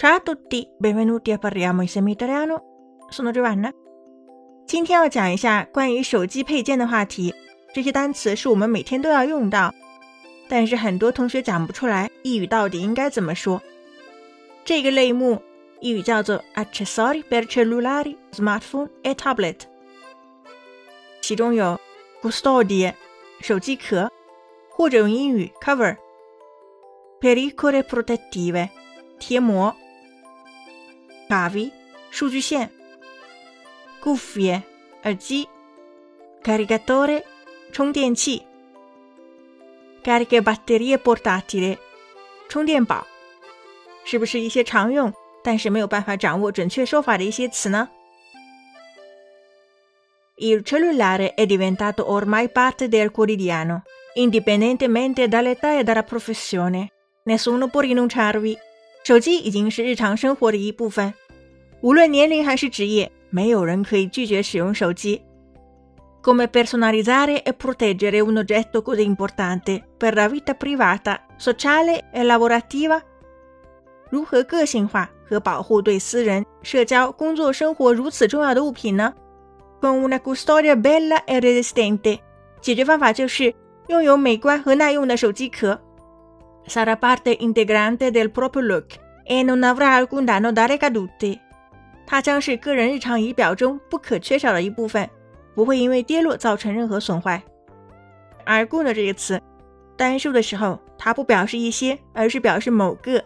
Ciao a tutti, benvenuti a parliamo in Semitaliano. Sono Giovanna. 今天要讲一下关于手机配件的话题。这些单词是我们每天都要用到，但是很多同学讲不出来意语到底应该怎么说。这个类目意语叫做 accessori per cellulari, smartphone e tablet，其中有 custodie 手机壳，或者用英语 cover，pericole protettive 贴膜 ，cavi 数据线，cuffie 耳机，caricatore 充电器，caricabatterie portatili 充电宝，是不是一些常用但是没有办法掌握准确说法的一些词呢？Il cellulare è diventato ormai parte del quotidiano, indipendentemente dall'età e dalla professione. Nessuno può rinunciarvi。 手机已经是日常生活的一部分，无论年龄还是职业，没有人可以拒绝使用手机。Come personalizzare e proteggere un oggetto così importante per la vita privata, sociale e lavorativa？如何个性化和保护对私人、社交、工作、生活如此重要的物品呢？Con una custodia bella e resistente。解决方法就是拥有美观和耐用的手机壳。Sarà parte integrante del proprio look e non avrà alcun danno da ricadute。它将是个人日常仪表中不可缺少的一部分，不会因为跌落造成任何损坏。alcuno 这个词，单数的时候它不表示一些，而是表示某个。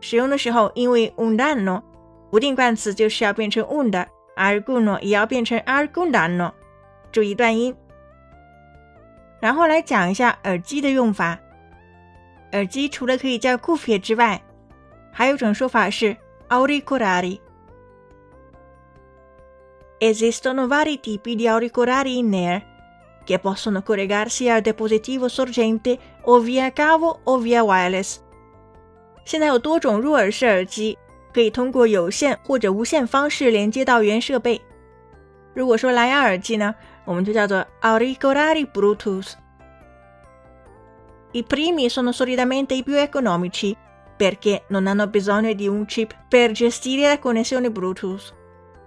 使用的时候，因为 undano，不定冠词就是要变成 un 的，alcuno 也要变成 alcun danno。注意断音。然后来讲一下耳机的用法。耳机除了可以叫 cuffie 之外，还有种说法是 auricolari。Esistono vari tipi di auricolari in air che possono collegarsi al dispositivo sorgente o via cavo o via wireless。现在有多种入耳式耳机，可以通过有线或者无线方式连接到原设备。如果说蓝牙耳机呢，我们就叫做 auricolari Bluetooth。I primi sono solitamente i più economici perché non hanno bisogno di un chip per gestire la connessione Bluetooth,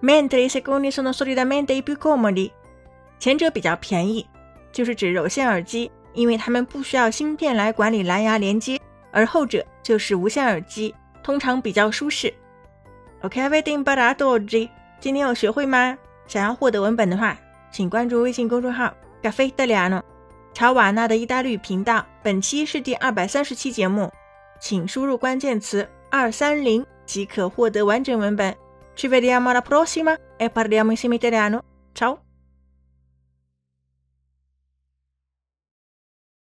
mentre i secondi sono solitamente i più comodi。前者比较便宜，就是指有线耳机，因为它们不需要芯片来管理蓝牙连接；而后者就是无线耳机，通常比较舒适。Ok, avete imparato oggi？今天有学会吗？想要获得文本的话，请关注微信公众号 “Caffè Italiano”。 查瓦纳的意大利频道，本期是第二百三十期节目，请输入关键词二三零即可获得完整文本。Ci vediamo alla prossima e parliamo insieme italiano. Ciao.